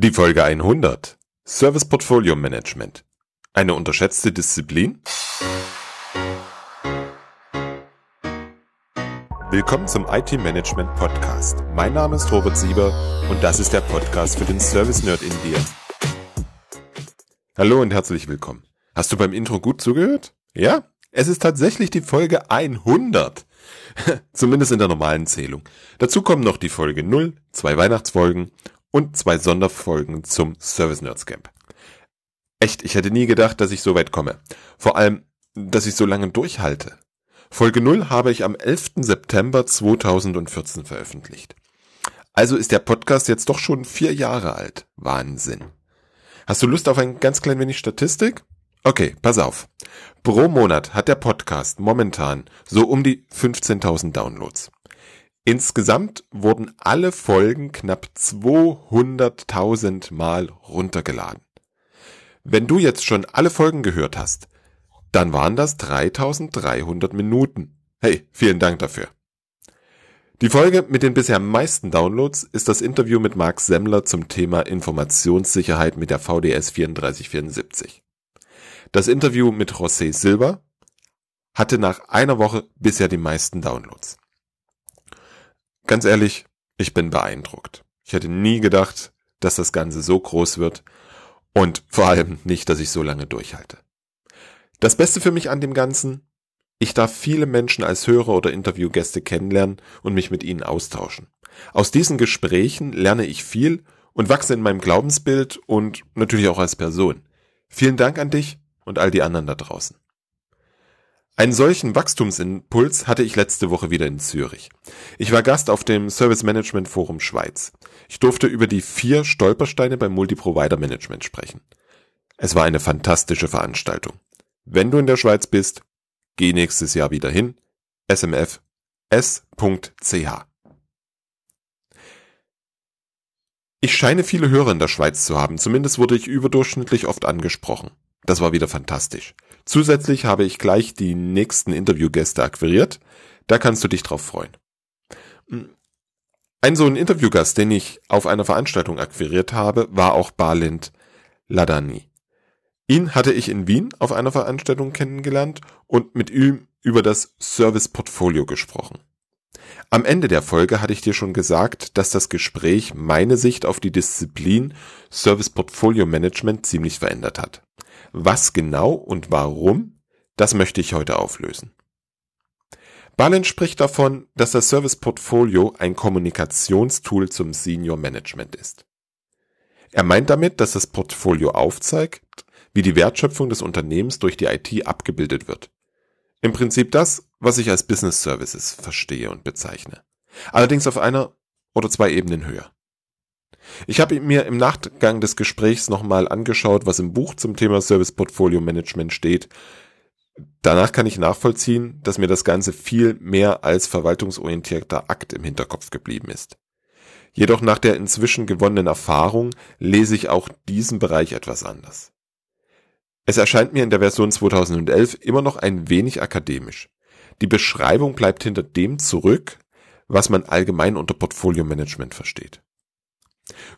Die Folge 100. Service Portfolio Management. Eine unterschätzte Disziplin? Willkommen zum IT Management Podcast. Mein Name ist Robert Sieber und das ist der Podcast für den Service Nerd in dir. Hallo und herzlich willkommen. Hast du beim Intro gut zugehört? Ja? Es ist tatsächlich die Folge 100. Zumindest in der normalen Zählung. Dazu kommen noch die Folge 0, zwei Weihnachtsfolgen und zwei Sonderfolgen zum Service Nerds Camp. Echt, ich hätte nie gedacht, dass ich so weit komme. Vor allem, dass ich so lange durchhalte. Folge 0 habe ich am 11. September 2014 veröffentlicht. Also ist der Podcast jetzt doch schon vier Jahre alt. Wahnsinn. Hast du Lust auf ein ganz klein wenig Statistik? Okay, pass auf. Pro Monat hat der Podcast momentan so um die 15.000 Downloads. Insgesamt wurden alle Folgen knapp 200.000 Mal runtergeladen. Wenn du jetzt schon alle Folgen gehört hast, dann waren das 3300 Minuten. Hey, vielen Dank dafür. Die Folge mit den bisher meisten Downloads ist das Interview mit Marc Semmler zum Thema Informationssicherheit mit der VDS 3474. Das Interview mit José Silva hatte nach einer Woche bisher die meisten Downloads. Ganz ehrlich, ich bin beeindruckt. Ich hätte nie gedacht, dass das Ganze so groß wird und vor allem nicht, dass ich so lange durchhalte. Das Beste für mich an dem Ganzen, ich darf viele Menschen als Hörer oder Interviewgäste kennenlernen und mich mit ihnen austauschen. Aus diesen Gesprächen lerne ich viel und wachse in meinem Glaubensbild und natürlich auch als Person. Vielen Dank an dich und all die anderen da draußen. Einen solchen Wachstumsimpuls hatte ich letzte Woche wieder in Zürich. Ich war Gast auf dem Service Management Forum Schweiz. Ich durfte über die vier Stolpersteine beim Multiprovider Management sprechen. Es war eine fantastische Veranstaltung. Wenn du in der Schweiz bist, geh nächstes Jahr wieder hin. smf s.ch Ich scheine viele Hörer in der Schweiz zu haben, zumindest wurde ich überdurchschnittlich oft angesprochen. Das war wieder fantastisch. Zusätzlich habe ich gleich die nächsten Interviewgäste akquiriert. Da kannst du dich drauf freuen. Ein so ein Interviewgast, den ich auf einer Veranstaltung akquiriert habe, war auch Balint Ladani. Ihn hatte ich in Wien auf einer Veranstaltung kennengelernt und mit ihm über das Service Portfolio gesprochen. Am Ende der Folge hatte ich dir schon gesagt, dass das Gespräch meine Sicht auf die Disziplin Service Portfolio Management ziemlich verändert hat. Was genau und warum, das möchte ich heute auflösen. Ballen spricht davon, dass das Service Portfolio ein Kommunikationstool zum Senior Management ist. Er meint damit, dass das Portfolio aufzeigt, wie die Wertschöpfung des Unternehmens durch die IT abgebildet wird. Im Prinzip das, was ich als Business Services verstehe und bezeichne. Allerdings auf einer oder zwei Ebenen höher. Ich habe mir im Nachgang des Gesprächs nochmal angeschaut, was im Buch zum Thema Service Portfolio Management steht. Danach kann ich nachvollziehen, dass mir das Ganze viel mehr als verwaltungsorientierter Akt im Hinterkopf geblieben ist. Jedoch nach der inzwischen gewonnenen Erfahrung lese ich auch diesen Bereich etwas anders. Es erscheint mir in der Version 2011 immer noch ein wenig akademisch. Die Beschreibung bleibt hinter dem zurück, was man allgemein unter Portfolio Management versteht.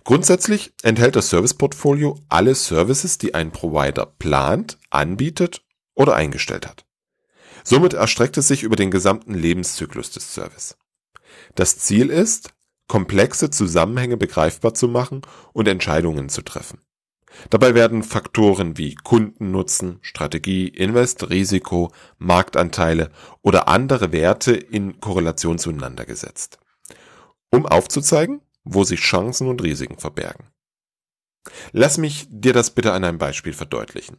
Grundsätzlich enthält das Service Portfolio alle Services, die ein Provider plant, anbietet oder eingestellt hat. Somit erstreckt es sich über den gesamten Lebenszyklus des Service. Das Ziel ist, komplexe Zusammenhänge begreifbar zu machen und Entscheidungen zu treffen. Dabei werden Faktoren wie Kundennutzen, Strategie, Invest, Risiko, Marktanteile oder andere Werte in Korrelation zueinander gesetzt. Um aufzuzeigen, wo sich Chancen und Risiken verbergen. Lass mich dir das bitte an einem Beispiel verdeutlichen.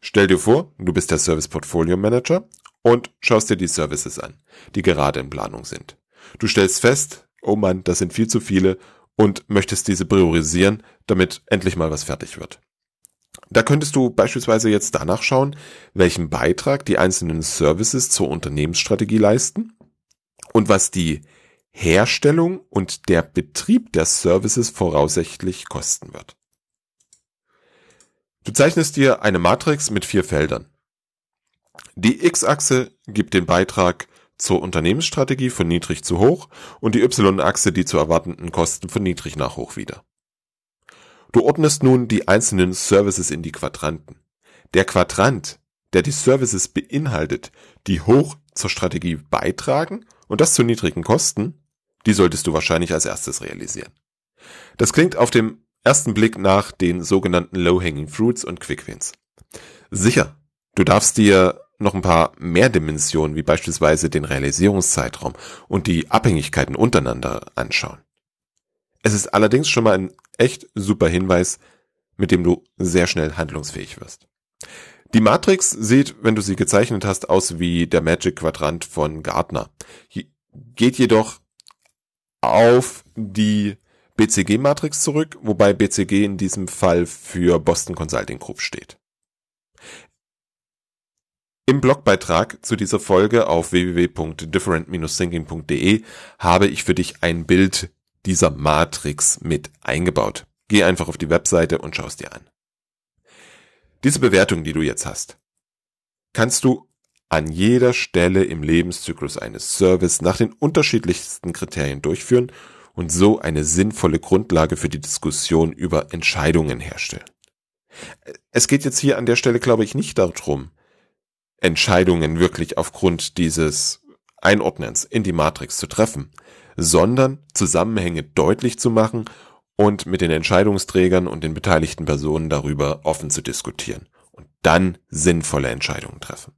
Stell dir vor, du bist der Service Portfolio Manager und schaust dir die Services an, die gerade in Planung sind. Du stellst fest, oh Mann, das sind viel zu viele und möchtest diese priorisieren, damit endlich mal was fertig wird. Da könntest du beispielsweise jetzt danach schauen, welchen Beitrag die einzelnen Services zur Unternehmensstrategie leisten und was die Herstellung und der Betrieb der Services voraussichtlich kosten wird. Du zeichnest dir eine Matrix mit vier Feldern. Die X-Achse gibt den Beitrag zur Unternehmensstrategie von niedrig zu hoch und die Y-Achse die zu erwartenden Kosten von niedrig nach hoch wieder. Du ordnest nun die einzelnen Services in die Quadranten. Der Quadrant, der die Services beinhaltet, die hoch zur Strategie beitragen und das zu niedrigen Kosten, die solltest du wahrscheinlich als erstes realisieren. Das klingt auf dem ersten Blick nach den sogenannten Low-Hanging Fruits und Quick Wins. Sicher, du darfst dir noch ein paar mehr Dimensionen, wie beispielsweise den Realisierungszeitraum und die Abhängigkeiten untereinander anschauen. Es ist allerdings schon mal ein echt super Hinweis, mit dem du sehr schnell handlungsfähig wirst. Die Matrix sieht, wenn du sie gezeichnet hast, aus wie der Magic Quadrant von Gartner. Geht jedoch auf die BCG-Matrix zurück, wobei BCG in diesem Fall für Boston Consulting Group steht. Im Blogbeitrag zu dieser Folge auf www.different-thinking.de habe ich für dich ein Bild dieser Matrix mit eingebaut. Geh einfach auf die Webseite und schau es dir an. Diese Bewertung, die du jetzt hast, kannst du an jeder Stelle im Lebenszyklus eines Service nach den unterschiedlichsten Kriterien durchführen und so eine sinnvolle Grundlage für die Diskussion über Entscheidungen herstellen. Es geht jetzt hier an der Stelle, glaube ich, nicht darum, Entscheidungen wirklich aufgrund dieses Einordnens in die Matrix zu treffen, sondern Zusammenhänge deutlich zu machen und mit den Entscheidungsträgern und den beteiligten Personen darüber offen zu diskutieren und dann sinnvolle Entscheidungen treffen.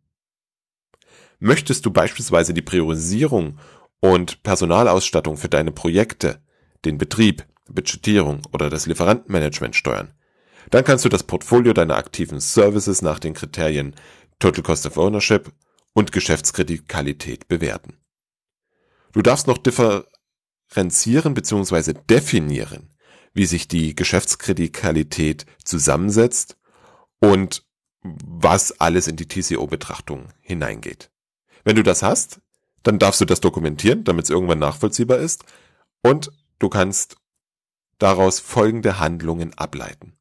Möchtest du beispielsweise die Priorisierung und Personalausstattung für deine Projekte, den Betrieb, Budgetierung oder das Lieferantenmanagement steuern, dann kannst du das Portfolio deiner aktiven Services nach den Kriterien Total Cost of Ownership und Geschäftskritikalität bewerten. Du darfst noch differenzieren bzw. definieren, wie sich die Geschäftskritikalität zusammensetzt und was alles in die TCO-Betrachtung hineingeht. Wenn du das hast, dann darfst du das dokumentieren, damit es irgendwann nachvollziehbar ist und du kannst daraus folgende Handlungen ableiten.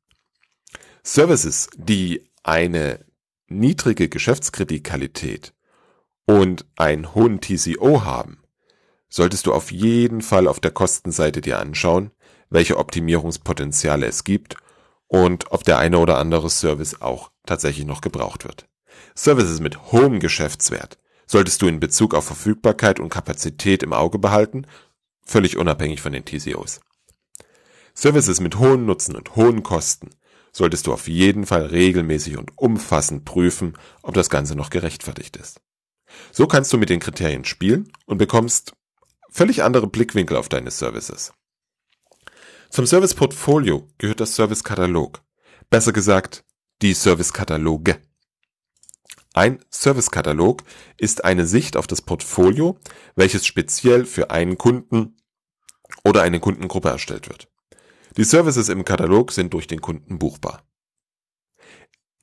Services, die eine niedrige Geschäftskritikalität und einen hohen TCO haben, solltest du auf jeden Fall auf der Kostenseite dir anschauen, welche Optimierungspotenziale es gibt und ob der eine oder andere Service auch tatsächlich noch gebraucht wird. Services mit hohem Geschäftswert solltest du in Bezug auf Verfügbarkeit und Kapazität im Auge behalten, völlig unabhängig von den TCOs. Services mit hohen Nutzen und hohen Kosten solltest du auf jeden Fall regelmäßig und umfassend prüfen, ob das Ganze noch gerechtfertigt ist. So kannst du mit den Kriterien spielen und bekommst völlig andere Blickwinkel auf deine Services. Zum Service Portfolio gehört das Service Katalog. Besser gesagt, die Service Kataloge. Ein Service Katalog ist eine Sicht auf das Portfolio, welches speziell für einen Kunden oder eine Kundengruppe erstellt wird. Die Services im Katalog sind durch den Kunden buchbar.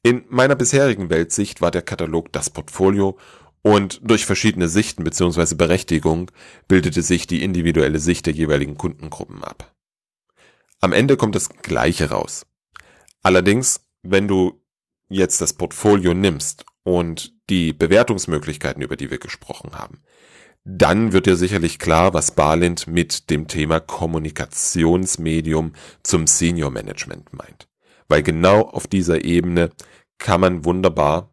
In meiner bisherigen Weltsicht war der Katalog das Portfolio und durch verschiedene Sichten bzw. Berechtigung bildete sich die individuelle Sicht der jeweiligen Kundengruppen ab. Am Ende kommt das Gleiche raus. Allerdings, wenn du jetzt das Portfolio nimmst und die Bewertungsmöglichkeiten, über die wir gesprochen haben, dann wird dir sicherlich klar, was Barlind mit dem Thema Kommunikationsmedium zum Senior Management meint. Weil genau auf dieser Ebene kann man wunderbar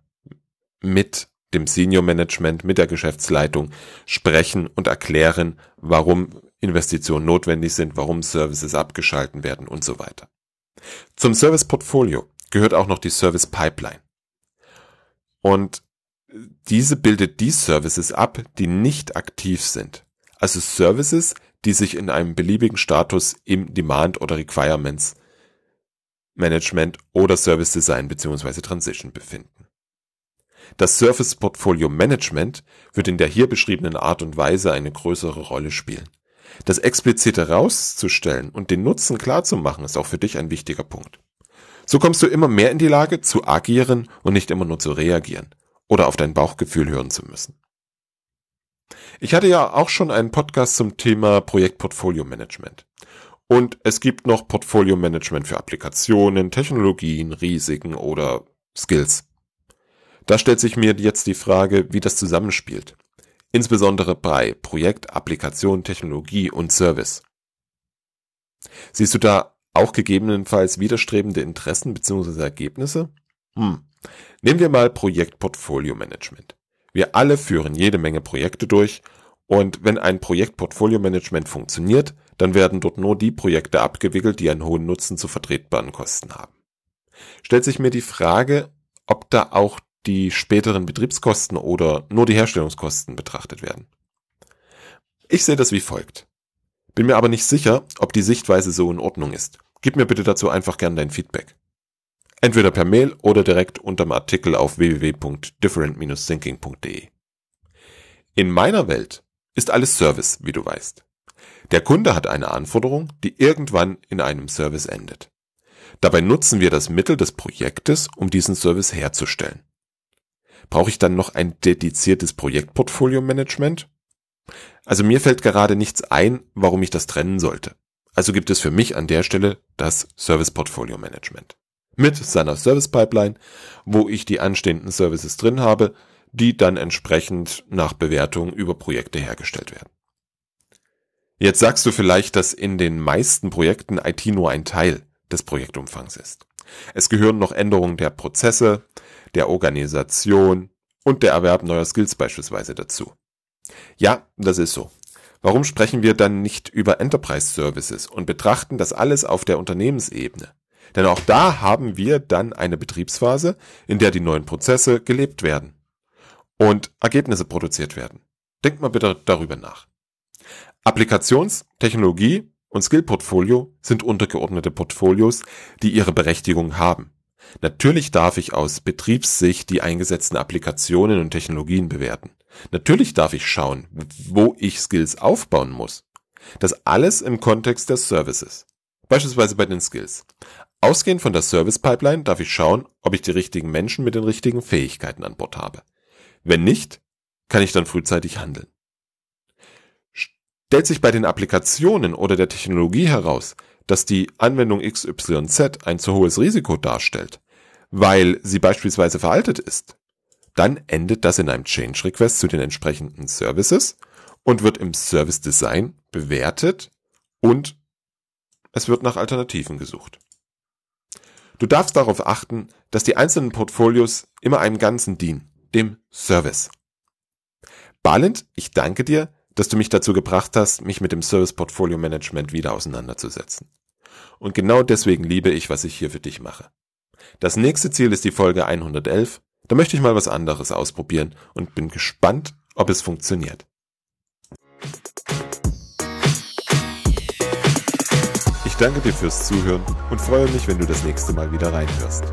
mit dem Senior Management, mit der Geschäftsleitung sprechen und erklären, warum Investitionen notwendig sind, warum Services abgeschalten werden und so weiter. Zum Service Portfolio gehört auch noch die Service Pipeline. Und diese bildet die Services ab, die nicht aktiv sind. Also Services, die sich in einem beliebigen Status im Demand oder Requirements Management oder Service Design bzw. Transition befinden. Das Service Portfolio Management wird in der hier beschriebenen Art und Weise eine größere Rolle spielen. Das explizit herauszustellen und den Nutzen klarzumachen ist auch für dich ein wichtiger Punkt. So kommst du immer mehr in die Lage zu agieren und nicht immer nur zu reagieren oder auf dein Bauchgefühl hören zu müssen. Ich hatte ja auch schon einen Podcast zum Thema Projektportfolio Management. Und es gibt noch Portfolio Management für Applikationen, Technologien, Risiken oder Skills. Da stellt sich mir jetzt die Frage, wie das zusammenspielt. Insbesondere bei Projekt, Applikation, Technologie und Service. Siehst du da auch gegebenenfalls widerstrebende Interessen bzw. Ergebnisse? Hm. Nehmen wir mal Projektportfolio Management. Wir alle führen jede Menge Projekte durch und wenn ein Projektportfolio Management funktioniert, dann werden dort nur die Projekte abgewickelt, die einen hohen Nutzen zu vertretbaren Kosten haben. Stellt sich mir die Frage, ob da auch die späteren Betriebskosten oder nur die Herstellungskosten betrachtet werden. Ich sehe das wie folgt. Bin mir aber nicht sicher, ob die Sichtweise so in Ordnung ist. Gib mir bitte dazu einfach gern dein Feedback. Entweder per Mail oder direkt unterm Artikel auf www.different-thinking.de. In meiner Welt ist alles Service, wie du weißt. Der Kunde hat eine Anforderung, die irgendwann in einem Service endet. Dabei nutzen wir das Mittel des Projektes, um diesen Service herzustellen. Brauche ich dann noch ein dediziertes Projektportfolio-Management? Also mir fällt gerade nichts ein, warum ich das trennen sollte. Also gibt es für mich an der Stelle das Service Portfolio Management mit seiner Service Pipeline, wo ich die anstehenden Services drin habe, die dann entsprechend nach Bewertung über Projekte hergestellt werden. Jetzt sagst du vielleicht, dass in den meisten Projekten IT nur ein Teil des Projektumfangs ist. Es gehören noch Änderungen der Prozesse, der Organisation und der Erwerb neuer Skills beispielsweise dazu. Ja, das ist so. Warum sprechen wir dann nicht über Enterprise Services und betrachten das alles auf der Unternehmensebene? Denn auch da haben wir dann eine Betriebsphase, in der die neuen Prozesse gelebt werden und Ergebnisse produziert werden. Denkt mal bitte darüber nach. Applikations-, Technologie- und Skill-Portfolio sind untergeordnete Portfolios, die ihre Berechtigung haben. Natürlich darf ich aus Betriebssicht die eingesetzten Applikationen und Technologien bewerten. Natürlich darf ich schauen, wo ich Skills aufbauen muss. Das alles im Kontext der Services. Beispielsweise bei den Skills. Ausgehend von der Service Pipeline darf ich schauen, ob ich die richtigen Menschen mit den richtigen Fähigkeiten an Bord habe. Wenn nicht, kann ich dann frühzeitig handeln. Stellt sich bei den Applikationen oder der Technologie heraus, dass die Anwendung XYZ ein zu hohes Risiko darstellt, weil sie beispielsweise veraltet ist, dann endet das in einem Change Request zu den entsprechenden Services und wird im Service Design bewertet und es wird nach Alternativen gesucht. Du darfst darauf achten, dass die einzelnen Portfolios immer einem Ganzen dienen, dem Service. Balint, ich danke dir, dass du mich dazu gebracht hast, mich mit dem Service Portfolio Management wieder auseinanderzusetzen. Und genau deswegen liebe ich, was ich hier für dich mache. Das nächste Ziel ist die Folge 111. Da möchte ich mal was anderes ausprobieren und bin gespannt, ob es funktioniert. danke dir fürs Zuhören und freue mich, wenn du das nächste Mal wieder reinhörst.